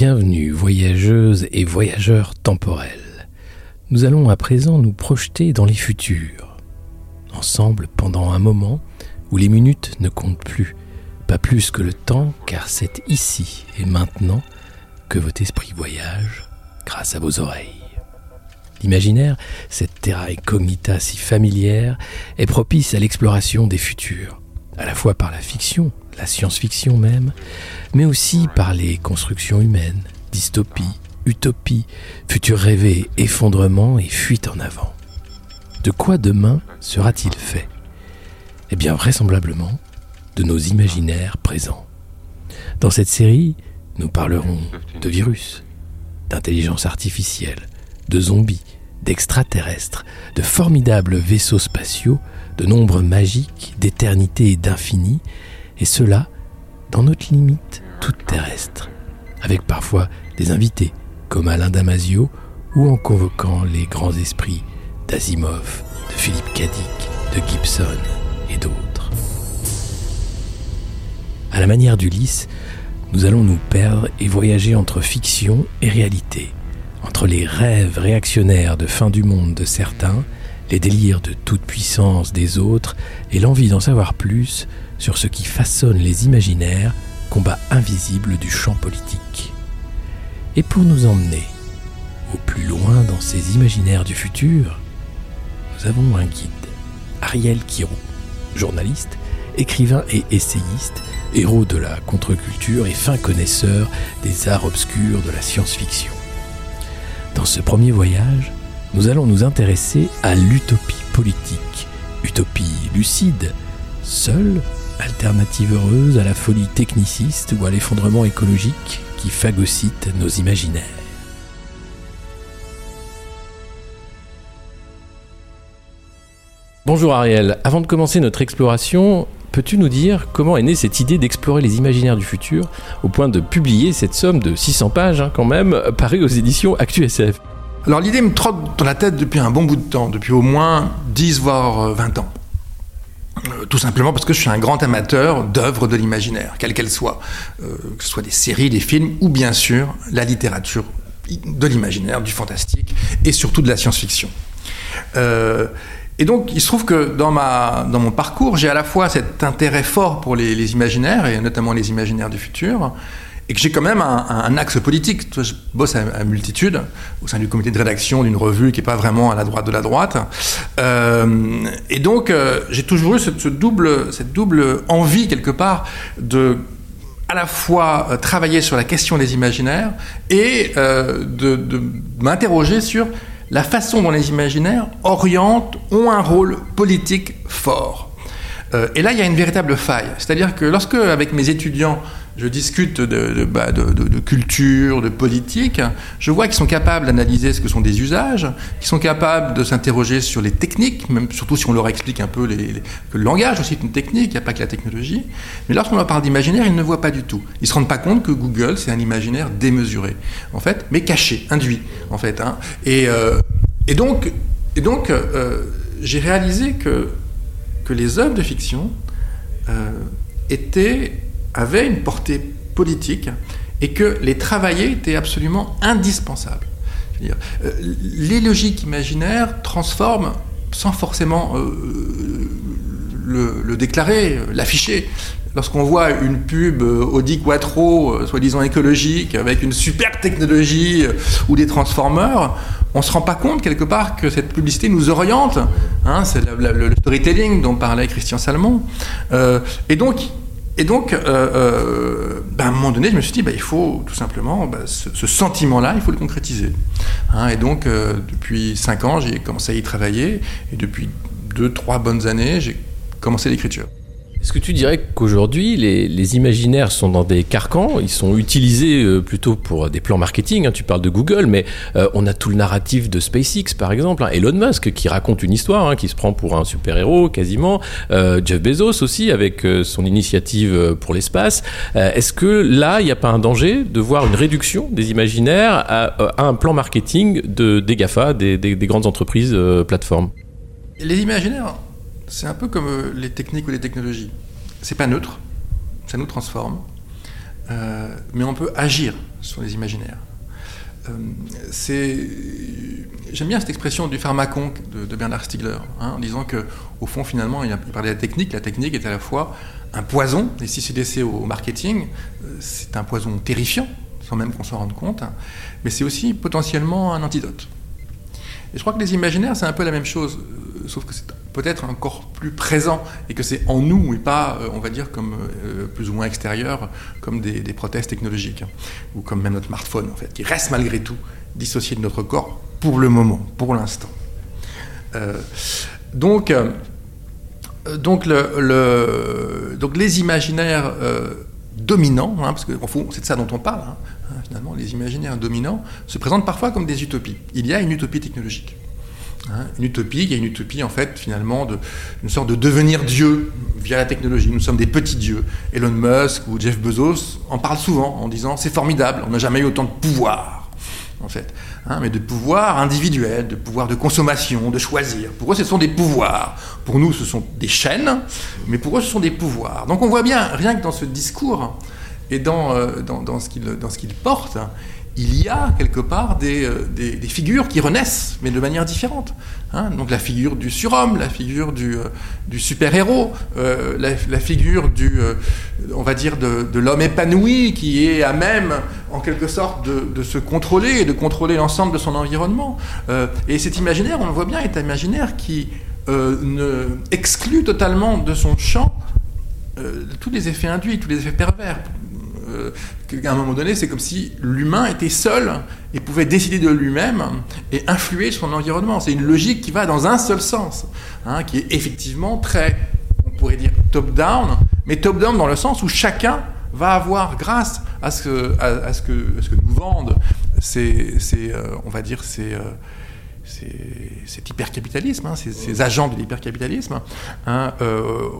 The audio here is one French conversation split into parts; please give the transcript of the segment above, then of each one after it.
Bienvenue voyageuses et voyageurs temporels. Nous allons à présent nous projeter dans les futurs. Ensemble pendant un moment où les minutes ne comptent plus, pas plus que le temps, car c'est ici et maintenant que votre esprit voyage grâce à vos oreilles. L'imaginaire, cette terra incognita si familière, est propice à l'exploration des futurs, à la fois par la fiction, la science-fiction même, mais aussi par les constructions humaines, dystopie, utopie, futur rêvé, effondrement et fuite en avant. De quoi demain sera-t-il fait? Eh bien vraisemblablement de nos imaginaires présents. Dans cette série, nous parlerons de virus, d'intelligence artificielle, de zombies, d'extraterrestres, de formidables vaisseaux spatiaux, de nombres magiques, d'éternité et d'infini, et cela dans notre limite toute terrestre, avec parfois des invités comme Alain Damasio ou en convoquant les grands esprits d'Asimov, de Philippe Cadic, de Gibson et d'autres. À la manière d'Ulysse, nous allons nous perdre et voyager entre fiction et réalité, entre les rêves réactionnaires de fin du monde de certains, les délires de toute puissance des autres et l'envie d'en savoir plus sur ce qui façonne les imaginaires, combat invisible du champ politique. Et pour nous emmener au plus loin dans ces imaginaires du futur, nous avons un guide, Ariel Kirou, journaliste, écrivain et essayiste, héros de la contre-culture et fin connaisseur des arts obscurs de la science-fiction. Dans ce premier voyage, nous allons nous intéresser à l'utopie politique, utopie lucide, seule, alternative heureuse à la folie techniciste ou à l'effondrement écologique qui phagocyte nos imaginaires. Bonjour Ariel, avant de commencer notre exploration, peux-tu nous dire comment est née cette idée d'explorer les imaginaires du futur au point de publier cette somme de 600 pages hein, quand même, parue aux éditions ActuSF Alors l'idée me trotte dans la tête depuis un bon bout de temps, depuis au moins 10 voire 20 ans. Euh, tout simplement parce que je suis un grand amateur d'œuvres de l'imaginaire, quelles qu'elles soient, euh, que ce soit des séries, des films ou bien sûr la littérature de l'imaginaire, du fantastique et surtout de la science-fiction. Euh, et donc, il se trouve que dans, ma, dans mon parcours, j'ai à la fois cet intérêt fort pour les, imaginaires, et notamment les imaginaires du futur, et que j'ai quand même un, axe politique. Je bosse à, multitude, au sein du comité de rédaction d'une revue qui n'est pas vraiment à la droite de la droite. Euh, et donc, euh, j'ai toujours eu double, cette double envie, quelque part, de à la fois euh, travailler sur la question des imaginaires et de, m'interroger sur la façon dont les imaginaires orientent, ont un rôle politique fort. Et là, il y a une véritable faille. C'est-à-dire que lorsque, avec mes étudiants, je discute bah, de, culture, de politique, je vois qu'ils sont capables d'analyser ce que sont des usages, qu'ils sont capables de s'interroger sur les techniques, même surtout si on leur explique un peu que le langage aussi est une technique, il n'y a pas que la technologie. Mais lorsqu'on leur parle d'imaginaire, ils ne voient pas du tout. Ils ne se rendent pas compte que Google, c'est un imaginaire démesuré, en fait, mais caché, induit, en fait. Hein. Et, euh, et donc, euh, j'ai réalisé que, que les œuvres de fiction euh, étaient avait une portée politique et que les travailler était absolument indispensable. Euh, les logiques imaginaires transforment sans forcément euh, le, le, déclarer, l'afficher. Lorsqu'on voit une pub Audi Quattro, soi-disant écologique, avec une super technologie ou des transformers, on ne se rend pas compte quelque part que cette publicité nous oriente. Hein, C'est le, storytelling dont parlait Christian Salmon. Euh, et donc, et donc, euh, euh, ben à un moment donné, je me suis dit, ben, il faut tout simplement, ben, ce, sentiment-là, il faut le concrétiser. Hein, et donc, euh, depuis cinq ans, j'ai commencé à y travailler, et depuis deux, trois bonnes années, j'ai commencé l'écriture. Est-ce que tu dirais qu'aujourd'hui, les, imaginaires sont dans des carcans? Ils sont utilisés euh, plutôt pour des plans marketing. Hein, tu parles de Google, mais euh, on a tout le narratif de SpaceX, par exemple. Hein, Elon Musk qui raconte une histoire, hein, qui se prend pour un super-héros quasiment. Euh, Jeff Bezos aussi, avec son initiative pour l'espace. Est-ce que là, il n'y a pas un danger de voir une réduction des imaginaires à, un plan marketing de, des GAFA, des grandes entreprises plateformes? Les imaginaires c'est un peu comme les techniques ou les technologies. C'est pas neutre, ça nous transforme, euh, mais on peut agir sont les imaginaires. c'est, j'aime bien cette expression du pharmacon de, Bernard Stiegler, hein, en disant que, au fond, finalement, il, parlait de la technique. La technique est à la fois un poison, et si c'est laissé au marketing, c'est un poison terrifiant, sans même qu'on s'en rende compte, mais c'est aussi potentiellement un antidote. Et je crois que les imaginaires, c'est un peu la même chose, euh, sauf que c'est peut-être encore plus présent et que c'est en nous et pas, euh, on va dire, comme euh, plus ou moins extérieur, comme des, prothèses technologiques, hein, ou comme même notre smartphone, en fait, qui reste malgré tout dissocié de notre corps pour le moment, pour l'instant. donc, donc, donc, les imaginaires dominants, hein, parce que c'est de ça dont on parle, Hein, finalement, les imaginaires dominants se présentent parfois comme des utopies. Il y a une utopie technologique. Hein, une utopie, il y une utopie en fait finalement de une sorte de devenir Dieu via la technologie. Nous sommes des petits dieux. Elon Musk ou Jeff Bezos en parlent souvent en disant c'est formidable, on n'a jamais eu autant de pouvoir en fait, hein, mais de pouvoir individuel, de pouvoir de consommation, de choisir. Pour eux, ce sont des pouvoirs. Pour nous, ce sont des chaînes, mais pour eux, ce sont des pouvoirs. Donc on voit bien, rien que dans ce discours, et dans, euh, dans ce qu'il porte, il y a quelque part des, euh, des, figures qui renaissent, mais de manière différente. Hein. Donc la figure du surhomme, la figure du, euh, super-héros, euh, la, figure du, on va dire, de, l'homme épanoui qui est à même, en quelque sorte, de, se contrôler et de contrôler l'ensemble de son environnement. et cet imaginaire, on le voit bien, est un imaginaire qui exclut totalement de son champ tous les effets induits, tous les effets pervers. Euh, qu'à un moment donné, c'est comme si l'humain était seul et pouvait décider de lui-même et influer son environnement. C'est une logique qui va dans un seul sens, hein, qui est effectivement très, on pourrait dire, top-down, mais top-down dans le sens où chacun va avoir, grâce à ce que, à, nous vendent ces, euh, on va dire, euh, cet hypercapitalisme, hein, ces, agents de l'hypercapitalisme, hein,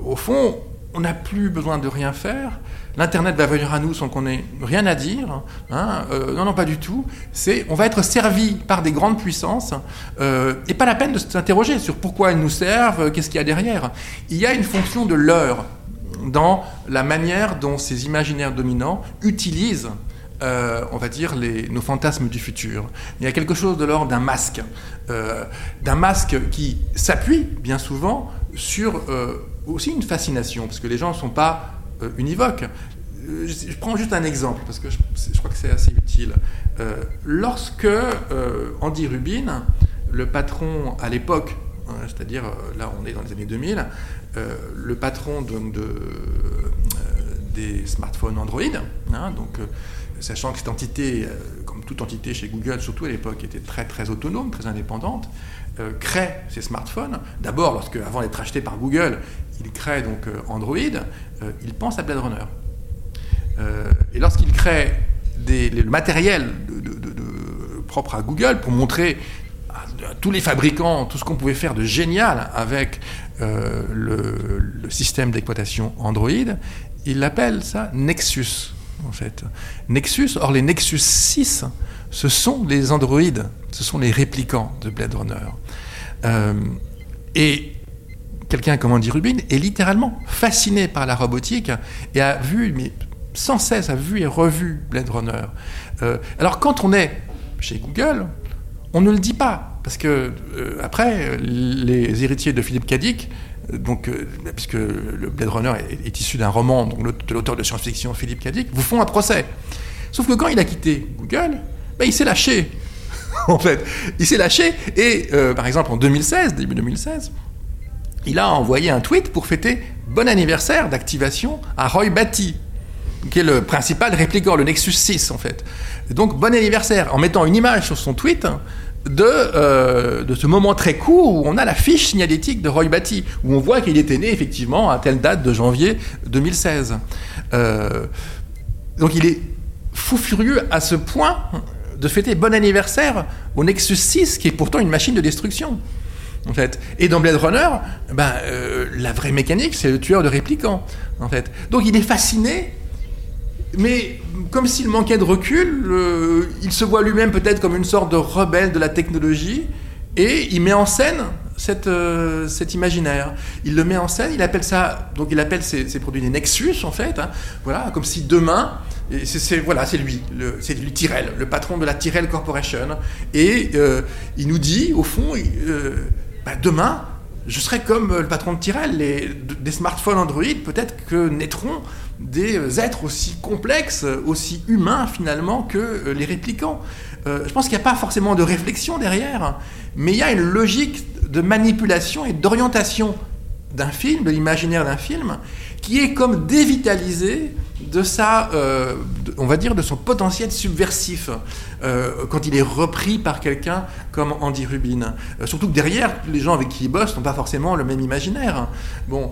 au fond, on n'a plus besoin de rien faire. L'Internet va venir à nous sans qu'on ait rien à dire. Hein, euh, non, non, pas du tout. C'est, on va être servi par des grandes puissances euh, et pas la peine de s'interroger sur pourquoi elles nous servent, euh, qu'est-ce qu'il y a derrière. Il y a une fonction de l'heure dans la manière dont ces imaginaires dominants utilisent on va dire, nos fantasmes du futur. Il y a quelque chose de l'ordre d'un masque, d'un masque qui s'appuie bien souvent sur aussi une fascination, parce que les gens ne sont pas euh, univoques. Euh, je, prends juste un exemple, parce que je, crois que c'est assez utile. Euh, lorsque Andy Rubin, le patron à l'époque, hein, c'est-à-dire là on est dans les années 2000, le patron de, des smartphones Android, hein, donc sachant que cette entité, comme toute entité chez Google, surtout à l'époque, était très très autonome, très indépendante, crée ces smartphones. D'abord, lorsque, avant d'être acheté par Google, il crée donc euh, Android, euh, il pense à Blade Runner. Euh, et lorsqu'il crée le matériel propre à Google pour montrer à, tous les fabricants tout ce qu'on pouvait faire de génial avec le, système d'exploitation Android, il l'appelle ça Nexus. En fait. Nexus, or les Nexus 6, ce sont les androïdes, ce sont les réplicants de Blade Runner. et quelqu'un comme Andy Rubin est littéralement fasciné par la robotique et a vu, mais sans cesse, a vu et revu Blade Runner. Euh, alors quand on est chez Google, on ne le dit pas, parce que euh, après, les héritiers de Philippe Cadic, euh, donc, puisque le Blade Runner est, issu d'un roman de l'auteur de science-fiction Philippe Cadic, vous font un procès. Sauf que quand il a quitté Google, il s'est lâché. en fait, il s'est lâché et, par exemple, en 2016, début 2016, il a envoyé un tweet pour fêter bon anniversaire d'activation à Roy Batty, qui est le principal répliquant, le Nexus 6 en fait. donc bon anniversaire, en mettant une image sur son tweet de, euh, de ce moment très court où on a la fiche signalétique de Roy Batty, où on voit qu'il était né effectivement à telle date de janvier 2016. Euh, donc il est fou furieux à ce point de fêter bon anniversaire au Nexus 6, qui est pourtant une machine de destruction en fait. Et dans Blade Runner, ben, euh, la vraie mécanique, c'est le tueur de réplicants, en fait. Donc il est fasciné, mais comme s'il manquait de recul, il se voit lui-même peut-être comme une sorte de rebelle de la technologie, et il met en scène cet imaginaire. Il le met en scène, il appelle ça, donc il appelle ses, produits des nexus en fait, hein. voilà, comme si demain, c'est voilà, c'est lui, c'est lui Tyrell, le patron de la Tyrell Corporation, et il nous dit au fond, bah, demain, je serai comme le patron de Tyrell, des smartphones Android, peut-être que naîtront des êtres aussi complexes, aussi humains finalement que les réplicants. Euh, je pense qu'il n'y a pas forcément de réflexion derrière, mais il y a une logique de manipulation et d'orientation d'un film, de l'imaginaire d'un film, qui est comme dévitalisé de sa, euh, on va dire, de son potentiel subversif euh, quand il est repris par quelqu'un comme Andy Rubin. Euh, surtout que derrière, les gens avec qui il bosse n'ont pas forcément le même imaginaire. Bon,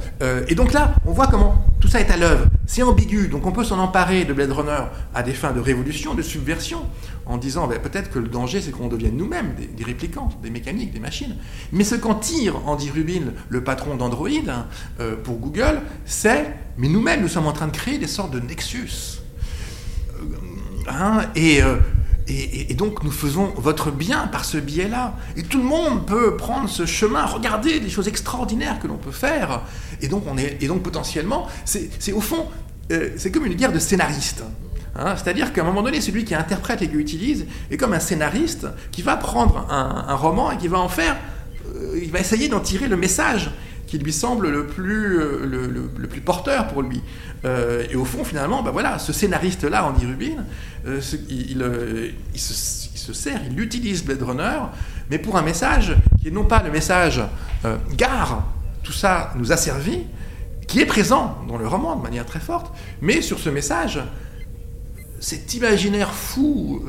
et donc là, on voit comment tout ça est à l'œuvre. C'est ambigu, donc on peut s'en emparer de Blade Runner à des fins de révolution, de subversion, en disant ben, peut-être que le danger c'est qu'on devienne nous-mêmes des, des, réplicants, des mécaniques, des machines. Mais ce qu'en tire Andy Rubin, le patron d'Android, hein, pour Google, c'est mais nous-mêmes, nous sommes en train de créer des sortes de nexus. Euh, hein, euh, et, et, donc nous faisons votre bien par ce biais-là. Et tout le monde peut prendre ce chemin, regarder les choses extraordinaires que l'on peut faire. Et donc, on est, et donc potentiellement, c'est au fond, euh, c'est comme une guerre de scénaristes. Hein. C'est-à-dire qu'à un moment donné, celui qui interprète et qui utilise est comme un scénariste qui va prendre un, roman et qui va en faire, il va essayer d'en tirer le message qui lui semble le plus, euh, le, plus porteur pour lui. Euh, et au fond, finalement, ben voilà, ce scénariste-là, Andy Rubin, euh, il, se, sert, il utilise Blade Runner, mais pour un message qui est non pas le message gare, tout ça nous a servi, qui est présent dans le roman de manière très forte, mais sur ce message, cet imaginaire fou,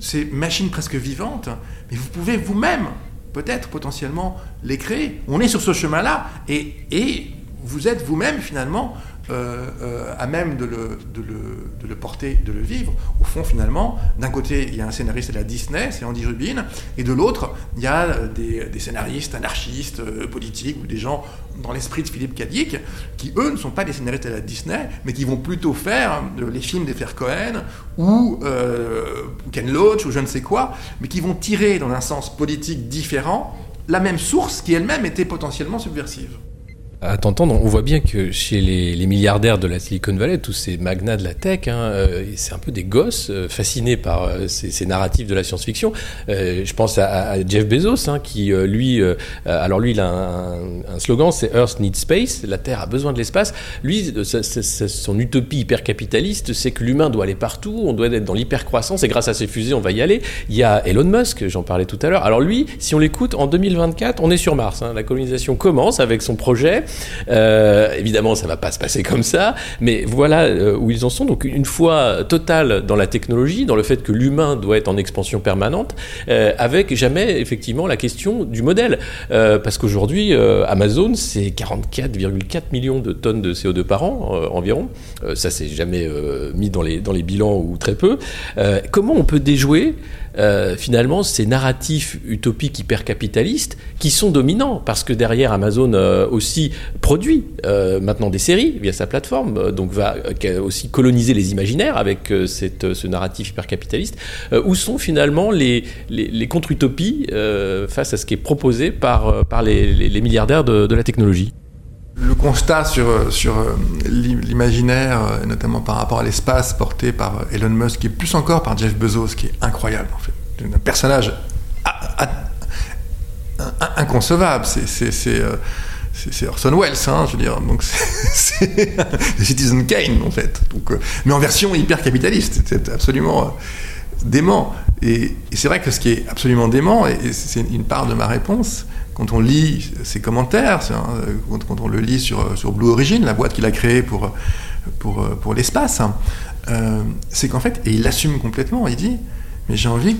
ces machines presque vivantes, mais vous pouvez vous-même peut-être potentiellement les créer. On est sur ce chemin-là et, et vous êtes vous-même finalement euh, euh, à même de le, porter, de le vivre. Au fond, finalement, d'un côté, il y a un scénariste de la Disney, c'est Andy Rubin, et de l'autre, il y a des, des scénaristes anarchistes, euh, politiques, ou des gens dans l'esprit de Philippe Cadic, qui, eux, ne sont pas des scénaristes de la Disney, mais qui vont plutôt faire les films des frères Cohen, ou Ken Loach, ou je ne sais quoi, mais qui vont tirer dans un sens politique différent la même source qui elle-même était potentiellement subversive à t'entendre, on voit bien que chez les, milliardaires de la Silicon Valley, tous ces magnats de la tech, hein, euh, c'est un peu des gosses euh, fascinés par euh, ces, narratifs de la science-fiction. je pense à, Jeff Bezos, hein, qui lui, alors lui, il a un, slogan, c'est Earth needs space, la Terre a besoin de l'espace. Lui, son utopie hyper capitaliste, c'est que l'humain doit aller partout, on doit être dans l'hyper-croissance, et grâce à ces fusées, on va y aller. Il y a Elon Musk, j'en parlais tout à l'heure. Alors lui, si on l'écoute, en 2024, on est sur Mars. Hein. la colonisation commence avec son projet. Euh, évidemment, ça va pas se passer comme ça, mais voilà euh, où ils en sont. Donc une fois totale dans la technologie, dans le fait que l'humain doit être en expansion permanente, euh, avec jamais effectivement la question du modèle, parce qu'aujourd'hui Amazon c'est 44,4 millions de tonnes de CO2 par an environ. ça c'est jamais mis dans les dans les bilans ou très peu. comment on peut déjouer euh, finalement ces narratifs utopiques hyper capitalistes qui sont dominants parce que derrière Amazon euh, aussi produit euh, maintenant des séries via sa plateforme, donc va aussi coloniser les imaginaires avec cette, ce narratif hyper capitaliste. où sont finalement les, les, contre-utopies face à ce qui est proposé par, les, les milliardaires de, de la technologie le constat sur, sur l'imaginaire, notamment par rapport à l'espace porté par Elon Musk, et plus encore par Jeff Bezos, qui est incroyable en fait. Un personnage inconcevable. Euh, c'est Orson Welles, hein, je veux dire. Donc c'est Citizen Kane en fait. Donc, euh, mais en version hyper capitaliste. C'est absolument euh, dément. Et, c'est vrai que ce qui est absolument dément, et, c'est une part de ma réponse, quand on lit ses commentaires, quand, quand, on le lit sur, Blue Origin, la boîte qu'il a créée pour, l'espace, hein, c'est qu'en fait, et il l'assume complètement, il dit, mais j'ai envie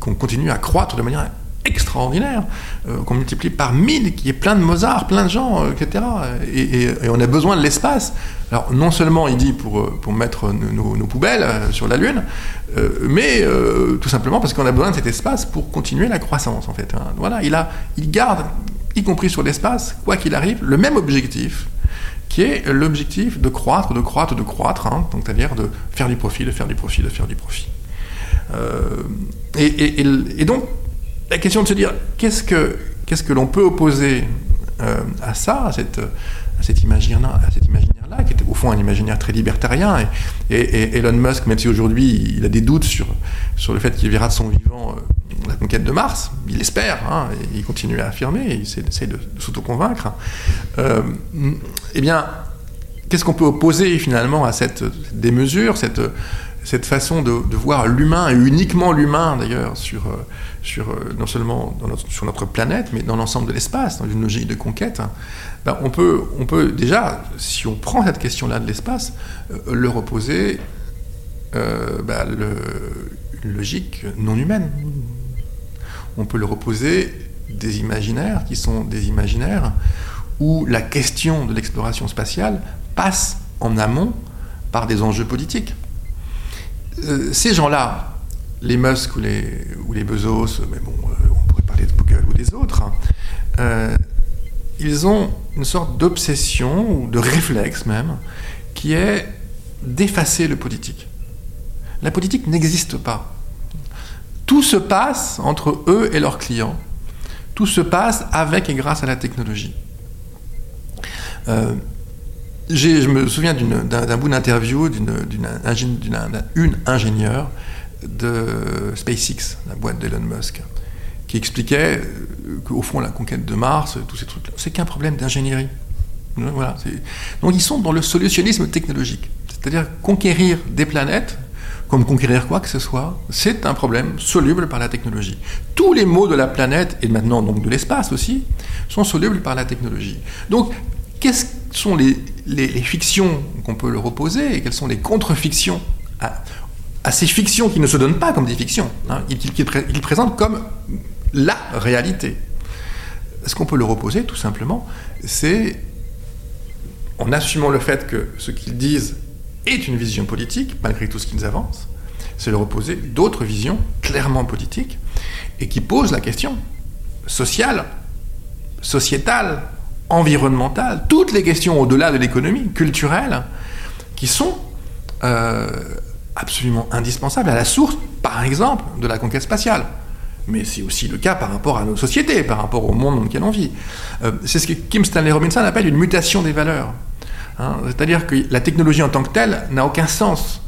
qu'on continue à croître de manière extraordinaire, euh, qu'on multiplie par mille, qu'il y ait plein de Mozart, plein de gens, euh, etc. Et, on a besoin de l'espace. Alors non seulement il dit pour, euh, pour mettre nos, poubelles sur la Lune, mais tout simplement parce qu'on a besoin de cet espace pour continuer la croissance en fait. Hein. Voilà, il, a, il garde, y compris sur l'espace, quoi qu'il arrive, le même objectif qui est l'objectif de croître, de croître, de croître, hein. donc c'est-à-dire de faire du profit, de faire du profit, de faire du profit. Et, donc, la question de se dire, qu'est-ce que, qu'est-ce que l'on peut opposer à ça, à, cette, à cet imaginaire-là, qui était au fond un imaginaire très libertarien. Et, Elon Musk, même si aujourd'hui il a des doutes sur, sur le fait qu'il verra de son vivant la conquête de Mars, il espère, hein, il continue à affirmer, il essaie de, s'auto-convaincre. eh bien, qu'est-ce qu'on peut opposer finalement à cette démesure, cette, cette façon de, voir l'humain, et uniquement l'humain d'ailleurs, sur, euh, euh, non seulement sur notre planète, mais dans l'ensemble de l'espace, dans une logique de conquête, hein, ben on, peut, déjà, si on prend cette question-là de l'espace, euh, le reposer ben, le, une logique non humaine. On peut le reposer des imaginaires qui sont des imaginaires où la question de l'exploration spatiale passe en amont par des enjeux politiques. Euh, ces gens-là, les Musk ou les, ou les Bezos, mais bon, euh, on pourrait parler de Google ou des autres, hein, euh, ils ont une sorte d'obsession ou de réflexe même qui est d'effacer le politique. La politique n'existe pas. Tout se passe entre eux et leurs clients. Tout se passe avec et grâce à la technologie je me souviens d'un bout d'interview d'une ingénieure de SpaceX, la boîte d'Elon Musk, qui expliquait euh, qu'au fond, la conquête de Mars, tous ces trucs-là, c'est qu'un problème d'ingénierie. Donc ils sont dans le solutionnisme technologique. C'est-à-dire conquérir des planètes, comme conquérir quoi que ce soit, c'est un problème soluble par la technologie. Tous les maux de la planète, et maintenant donc de l'espace aussi, sont solubles par la technologie. Donc quelles sont les, fictions qu'on peut leur opposer et quelles sont les contre-fictions à, ces fictions qui ne se donnent pas comme des fictions, hein, qu'ils présentent comme la réalité. Ce qu'on peut leur opposer, tout simplement, c'est en assumant le fait que ce qu'ils disent est une vision politique, malgré tout ce qu'ils avancent, c'est leur opposer d'autres visions clairement politiques et qui posent la question sociale, sociétale, environnementales, toutes les questions au-delà de l'économie, culturelle, qui sont euh, absolument indispensables à la source, par exemple, de la conquête spatiale. Mais c'est aussi le cas par rapport à nos sociétés, par rapport au monde dans lequel on vit. Euh, c'est ce que Kim Stanley Robinson appelle une mutation des valeurs. Hein. C'est-à-dire que la technologie en tant que telle n'a aucun sens.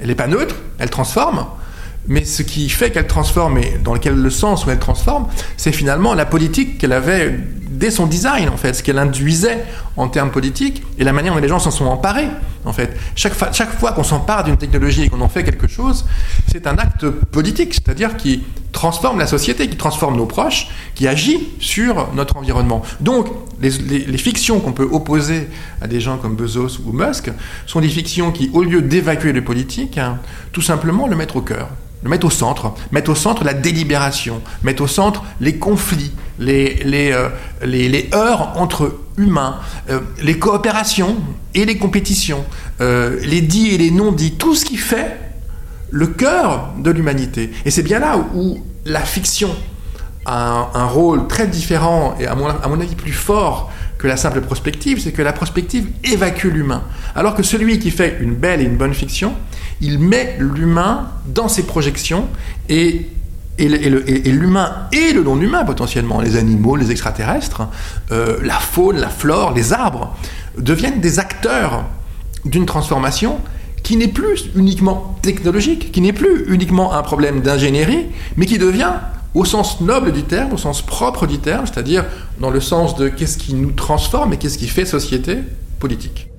Elle n'est pas neutre, elle transforme, mais ce qui fait qu'elle transforme, et dans lequel le sens où elle transforme, c'est finalement la politique qu'elle avait dès son design, en fait, ce qu'elle induisait en termes politiques et la manière dont les gens s'en sont emparés, en fait. Chaque, chaque fois qu'on s'empare d'une technologie et qu'on en fait quelque chose, c'est un acte politique, c'est-à-dire qui transforme la société, qui transforme nos proches, qui agit sur notre environnement. Donc, les, fictions qu'on peut opposer à des gens comme Bezos ou Musk sont des fictions qui, au lieu d'évacuer le politique, hein, tout simplement le mettre au cœur mettre au centre, mettre au centre la délibération, mettre au centre les conflits, les, les, euh, les, heurts entre humains, euh, les coopérations et les compétitions, euh, les dits et les non-dits, tout ce qui fait le cœur de l'humanité. Et c'est bien là où, la fiction a un, rôle très différent et à mon, à mon avis plus fort que la simple prospective, c'est que la prospective évacue l'humain. Alors que celui qui fait une belle et une bonne fiction, il met l'humain dans ses projections et l'humain et le non-humain potentiellement, les animaux, les extraterrestres, euh, la faune, la flore, les arbres, deviennent des acteurs d'une transformation qui n'est plus uniquement technologique, qui n'est plus uniquement un problème d'ingénierie, mais qui devient, au sens noble du terme, au sens propre du terme, c'est-à-dire dans le sens de qu'est-ce qui nous transforme et qu'est-ce qui fait société politique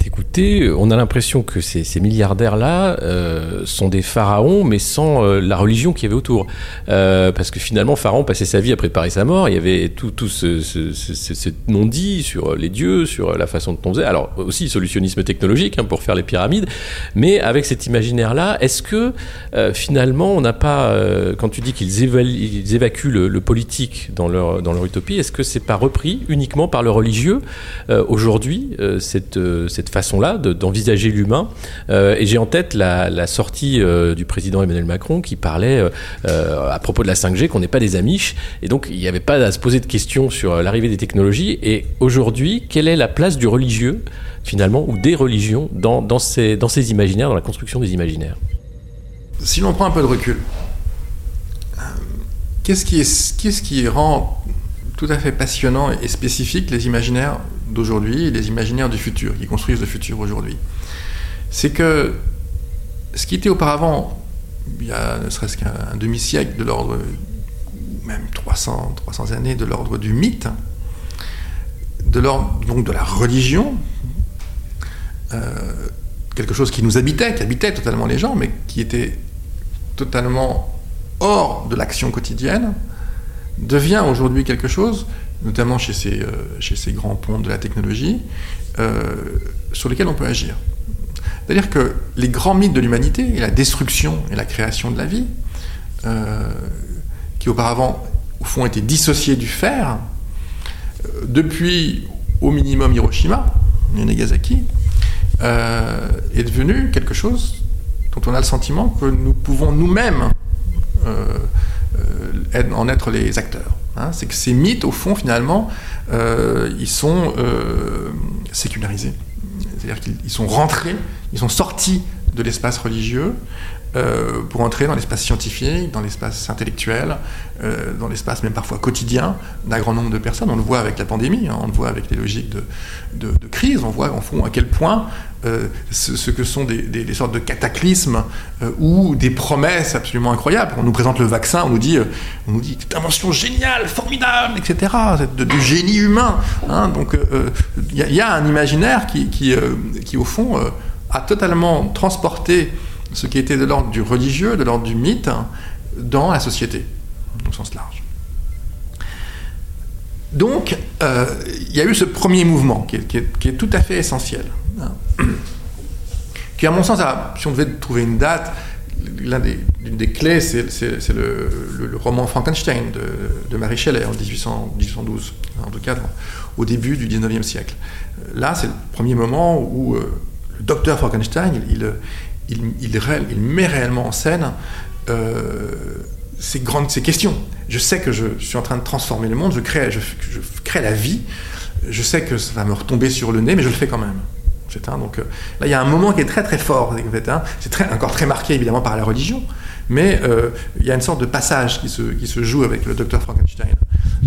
t'écouter, on a l'impression que ces, milliardaires-là euh, sont des pharaons, mais sans euh, la religion qu'il y avait autour. Euh, parce que finalement, Pharaon passait sa vie à préparer sa mort. Il y avait tout, tout ce, ce, non-dit sur les dieux, sur la façon dont on. Alors aussi solutionnisme technologique hein, pour faire les pyramides. Mais avec cet imaginaire-là, est-ce que finalement, on n'a pas, quand tu dis qu'ils évacuent le, politique dans leur, dans leur utopie, est-ce que c'est pas repris uniquement par le religieux aujourd'hui cette cette façon-là d'envisager l'humain. Euh, et j'ai en tête la, sortie euh, du président Emmanuel Macron qui parlait euh, à propos de la 5G qu'on n'est pas des amiches. Et donc, il n'y avait pas à se poser de questions sur l'arrivée des technologies. Et aujourd'hui, quelle est la place du religieux, finalement, ou des religions dans, ces, imaginaires, dans la construction des imaginaires? Si l'on prend un peu de recul, qu'est-ce qui rend tout à fait passionnant et spécifique les imaginaires d'aujourd'hui et les imaginaires du futur, qui construisent le futur aujourd'hui. C'est que ce qui était auparavant, il y a ne serait-ce qu'un demi-siècle de l'ordre, même 300, 300 années de l'ordre du mythe, de l'ordre donc de la religion, euh, quelque chose qui nous habitait, qui habitait totalement les gens, mais qui était totalement hors de l'action quotidienne, devient aujourd'hui quelque chose, notamment chez ces, euh, grands ponts de la technologie, euh, sur lesquels on peut agir. C'est-à-dire que les grands mythes de l'humanité, et la destruction et la création de la vie, euh, qui auparavant, au fond, étaient dissociés du faire, depuis au minimum Hiroshima et Nagasaki, est devenu quelque chose dont on a le sentiment que nous pouvons nous-mêmes en être les acteurs. Hein. C'est que ces mythes, au fond, finalement, euh, ils sont euh, sécularisés. C'est-à-dire qu'ils sont rentrés, ils sont sortis de l'espace religieux euh, pour entrer dans l'espace scientifique, dans l'espace intellectuel, euh, dans l'espace même parfois quotidien d'un grand nombre de personnes. On le voit avec la pandémie, hein, on le voit avec les logiques de, crise, on voit en fond à quel point euh, ce, que sont des, sortes de cataclysmes ou des promesses absolument incroyables. On nous présente le vaccin, on nous dit, on nous dit invention géniale, formidable, etc. De, du génie humain. Hein, donc il y, y, a un imaginaire qui, qui, qui au fond a totalement transporté ce qui était de l'ordre du religieux, de l'ordre du mythe, hein, dans la société, au sens large. Donc, euh, il y a eu ce premier mouvement qui est, tout à fait essentiel, hein, qui, à mon sens, si on devait trouver une date, l'une des, clés, c'est le, roman Frankenstein de, de Marie Shelley en 1800, 1812, en tout cas au début du 19e siècle. Là, c'est le premier moment où euh, le docteur Frankenstein, il, il, met réellement en scène euh, ces grandes ces questions. Je sais que je, suis en train de transformer le monde, je crée, je, crée la vie, je sais que ça va me retomber sur le nez, mais je le fais quand même. Donc euh, là, il y a un moment qui est très très fort. Hein, c'est encore très marqué évidemment par la religion, mais euh, il y a une sorte de passage qui se, joue avec le docteur Frankenstein,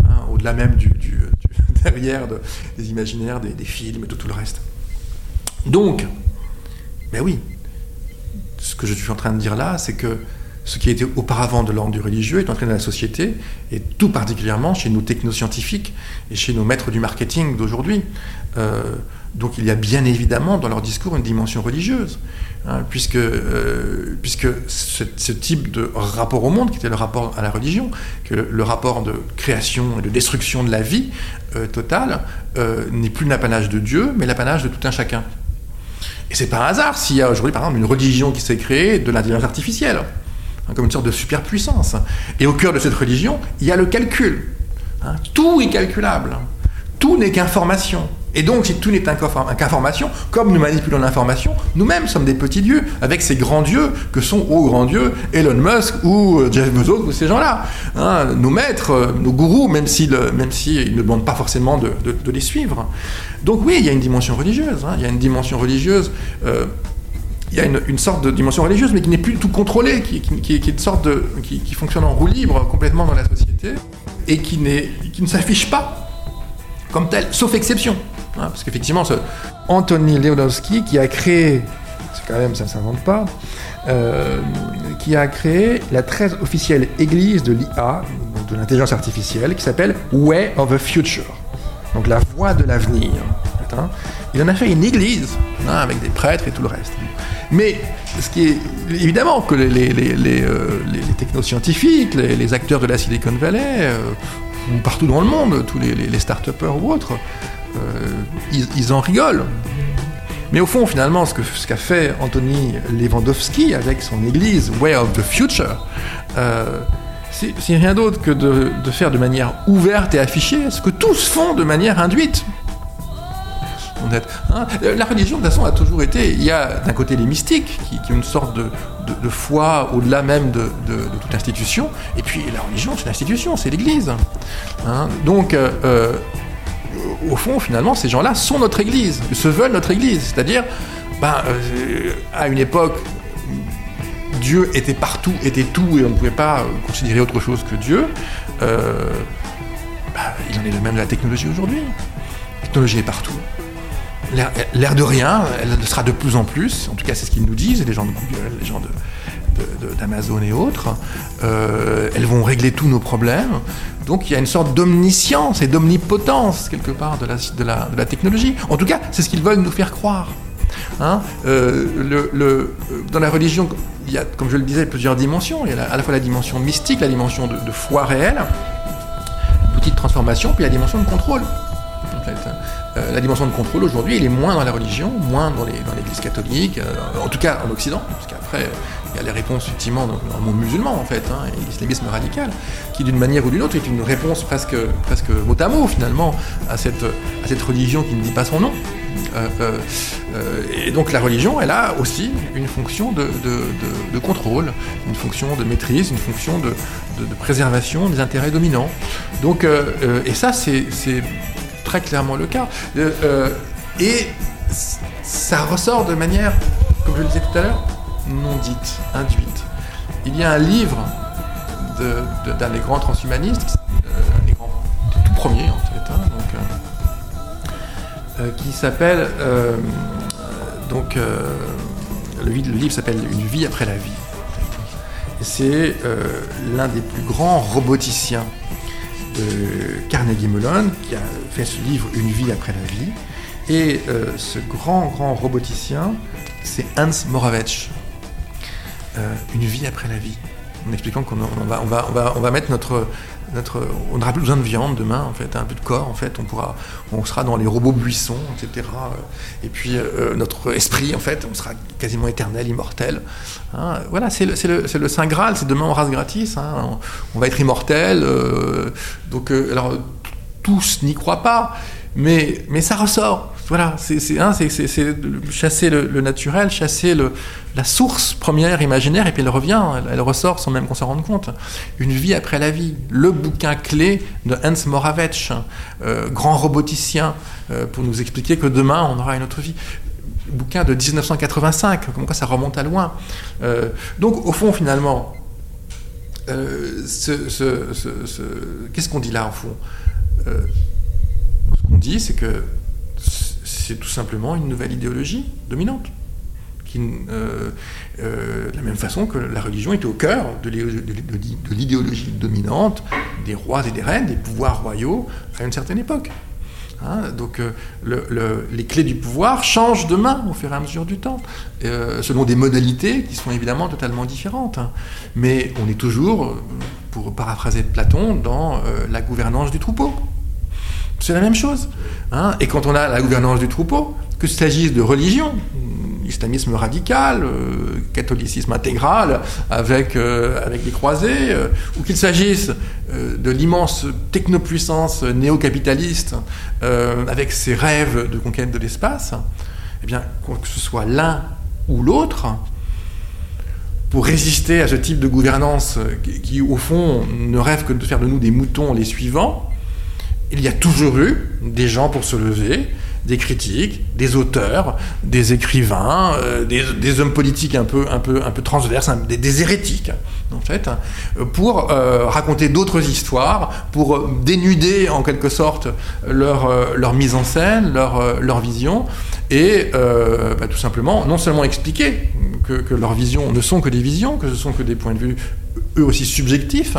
hein, au-delà même du, du, derrière de, des imaginaires, des, des films et de tout le reste. Donc, ben oui, ce que je suis en train de dire là, c'est que ce qui était auparavant de l'ordre du religieux est entré dans la société, et tout particulièrement chez nos technoscientifiques et chez nos maîtres du marketing d'aujourd'hui. Euh, donc il y a bien évidemment dans leur discours une dimension religieuse, hein, puisque, euh, ce, type de rapport au monde, qui était le rapport à la religion, que le, rapport de création et de destruction de la vie euh, totale, n'est plus l'apanage de Dieu, mais l'apanage de tout un chacun. Et c'est pas un hasard s'il y a aujourd'hui, par exemple, une religion qui s'est créée de l'intelligence artificielle, hein, comme une sorte de superpuissance. Et au cœur de cette religion, il y a le calcul. Hein, tout est calculable. Tout n'est qu'information. Et donc, si tout n'est qu'information, comme nous manipulons l'information, nous-mêmes sommes des petits dieux, avec ces grands dieux que sont, aux grands dieux, Elon Musk ou euh, Jeff Bezos ou ces gens-là. Hein, nos maîtres, euh, nos gourous, même s'ils si ne demandent pas forcément de, les suivre. Donc oui, il y a une dimension religieuse. Hein, il y a une dimension religieuse. Euh, il y a une, sorte de dimension religieuse, mais qui n'est plus du tout contrôlée, qui, est sorte qui fonctionne en roue libre complètement dans la société, et qui, qui ne s'affiche pas comme telle, sauf exception. Hein, parce qu'effectivement, ce Anthony Lewandowski qui a créé, c'est quand même, ça ne s'invente pas, euh, qui a créé la très officielle église de l'IA, de l'intelligence artificielle, qui s'appelle Way of the Future, donc la voie de l'avenir. Hein. Il en a fait une église, hein, avec des prêtres et tout le reste. Mais ce qui est évidemment que les, euh, technoscientifiques, les, acteurs de la Silicon Valley, euh, ou partout dans le monde, tous les, start-upers ou autres, ils, ils, en rigolent. Mais au fond, finalement, ce qu'a ce qu fait Anthony Lewandowski avec son église Way of the Future, euh, c'est rien d'autre que de, faire de manière ouverte et affichée ce que tous font de manière induite. Hein la religion, de toute façon, a toujours été. Il y a d'un côté les mystiques, qui, ont une sorte de, foi au-delà même de, toute institution, et puis la religion, c'est l'institution, c'est l'Église. Hein Donc, euh, euh, au fond, finalement, ces gens-là sont notre Église, se veulent notre Église. C'est-à-dire, ben, euh, à une époque, Dieu était partout, était tout, et on ne pouvait pas considérer autre chose que Dieu. Euh, bah, il en est de même de la technologie aujourd'hui. La technologie est partout. L'air de rien, elle le sera de plus en plus, en tout cas c'est ce qu'ils nous disent, les gens de Google, les gens d'Amazon et autres, euh, elles vont régler tous nos problèmes. Donc il y a une sorte d'omniscience et d'omnipotence quelque part de la, de, la, de technologie. En tout cas, c'est ce qu'ils veulent nous faire croire. Hein euh, dans la religion, il y a, comme je le disais, plusieurs dimensions. Il y a à la fois la dimension mystique, la dimension de, de foi réelle, petite transformation, puis la dimension de contrôle. Euh, la dimension de contrôle aujourd'hui, elle est moins dans la religion, moins dans l'Église catholique, euh, en tout cas en Occident, parce qu'après il y a les réponses effectivement dans, dans le monde musulman en fait, hein, et l'islamisme radical, qui d'une manière ou d'une autre est une réponse presque, presque mot à mot finalement à cette, à cette religion qui ne dit pas son nom. Euh, et donc la religion, elle a aussi une fonction de, de, de, contrôle, une fonction de maîtrise, une fonction de, préservation des intérêts dominants. Donc, et ça, c'est très clairement le cas. et ça ressort de manière, comme je le disais tout à l'heure, non dite, induite. Il y a un livre d'un des grands transhumanistes, des, grands, tout premiers en fait, hein, donc, euh, qui s'appelle euh, donc euh, le, le, livre s'appelle Une vie après la vie. C'est l'un des plus grands roboticiens Carnegie Mellon qui a fait ce livre Une vie après la vie. Et ce grand grand roboticien, c'est Hans Moravec. une vie après la vie en expliquant qu'on va, on va, on va, on va mettre notre, notre, on n'aura plus besoin de viande demain, en fait, un peu de corps, en fait, on pourra, on sera dans les robots buissons, etc. Et puis euh, notre esprit, en fait, on sera quasiment éternel, immortel. Hein. voilà, c'est le, le, le, saint graal, c'est demain on rase gratis. Hein. On, on, va être immortel. Euh, donc, euh, alors tous n'y croient pas, mais, mais ça ressort. Voilà, c'est hein, chasser le, naturel, chasser la source première imaginaire, et puis elle revient, elle, ressort sans même qu'on s'en rende compte. Une vie après la vie, le bouquin clé de Hans Moravec, euh, grand roboticien, euh, pour nous expliquer que demain on aura une autre vie. Bouquin de 1985, comme quoi ça remonte à loin. Euh, donc au fond, finalement, ce, ce, ce, qu'est-ce qu'on dit là, au fond? Ce qu'on dit, c'est que c'est tout simplement une nouvelle idéologie dominante. Euh, euh, de la même façon que la religion était au cœur de l'idéologie dominante des rois et des reines, des pouvoirs royaux à une certaine époque. Hein, donc euh, le, le, les clés du pouvoir changent de main au fur et à mesure du temps, selon des modalités qui sont évidemment totalement différentes. Hein. Mais on est toujours, pour paraphraser Platon, dans la gouvernance du troupeau. C'est la même chose. Hein et quand on a la gouvernance du troupeau, que s'agisse de religion, islamisme radical, euh, catholicisme intégral, avec, euh, avec les croisés, euh, ou qu'il s'agisse de l'immense technopuissance néo-capitaliste, avec ses rêves de conquête de l'espace, eh bien, que ce soit l'un ou l'autre, pour résister à ce type de gouvernance qui, au fond, ne rêve que de faire de nous des moutons les suivants, il y a toujours eu des gens pour se lever, des critiques, des auteurs, des écrivains, euh, des, hommes politiques un peu, un peu, un peu transverses, hein, des, hérétiques, en fait, hein, pour euh, raconter d'autres histoires, pour dénuder en quelque sorte leur, euh, mise en scène, leur, leur vision, et bah, tout simplement non seulement expliquer que, que leurs visions ne sont que des visions, que ce sont que des points de vue eux aussi subjectifs,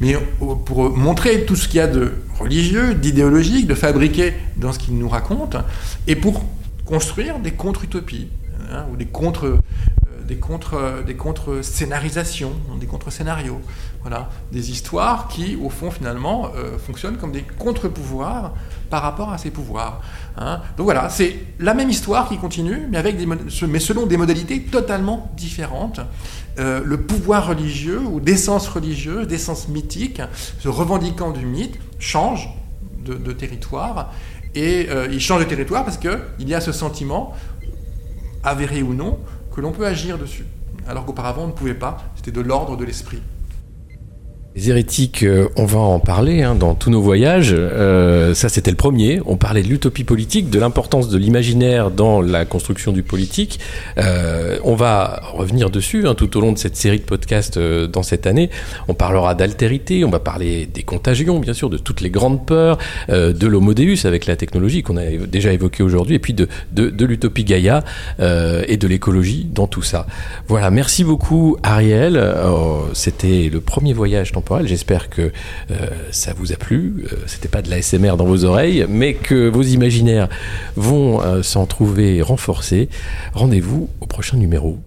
mais pour montrer tout ce qu'il y a de religieux, d'idéologique, de fabriqué dans ce qu'ils nous racontent, et pour construire des contre-utopies, hein, ou des contre, euh, des contre, des contre scénarisations, des contre-scénarios, voilà, des histoires qui, au fond, finalement, euh, fonctionnent comme des contre-pouvoirs par rapport à ces pouvoirs. Hein. Donc voilà, c'est la même histoire qui continue, mais, avec mais selon des modalités totalement différentes. Euh, le pouvoir religieux ou d'essence religieuse, d'essence mythique, se revendiquant du mythe, change de, de territoire. Et euh, il change de territoire parce qu'il y a ce sentiment, avéré ou non, que l'on peut agir dessus. Alors qu'auparavant, on ne pouvait pas. C'était de l'ordre de l'esprit. Les hérétiques, euh, on va en parler hein, dans tous nos voyages. Euh, ça, c'était le premier. On parlait de l'utopie politique, de l'importance de l'imaginaire dans la construction du politique. Euh, on va revenir dessus hein, tout au long de cette série de podcasts euh, dans cette année. On parlera d'altérité, on va parler des contagions, bien sûr, de toutes les grandes peurs, euh, de l'homo deus avec la technologie qu'on a déjà évoqué aujourd'hui, et puis de, de, de l'utopie Gaïa euh, et de l'écologie dans tout ça. Voilà, merci beaucoup Ariel. c'était le premier voyage J'espère que euh, ça vous a plu. Euh, C'était pas de la SMR dans vos oreilles, mais que vos imaginaires vont euh, s'en trouver renforcés. Rendez-vous au prochain numéro.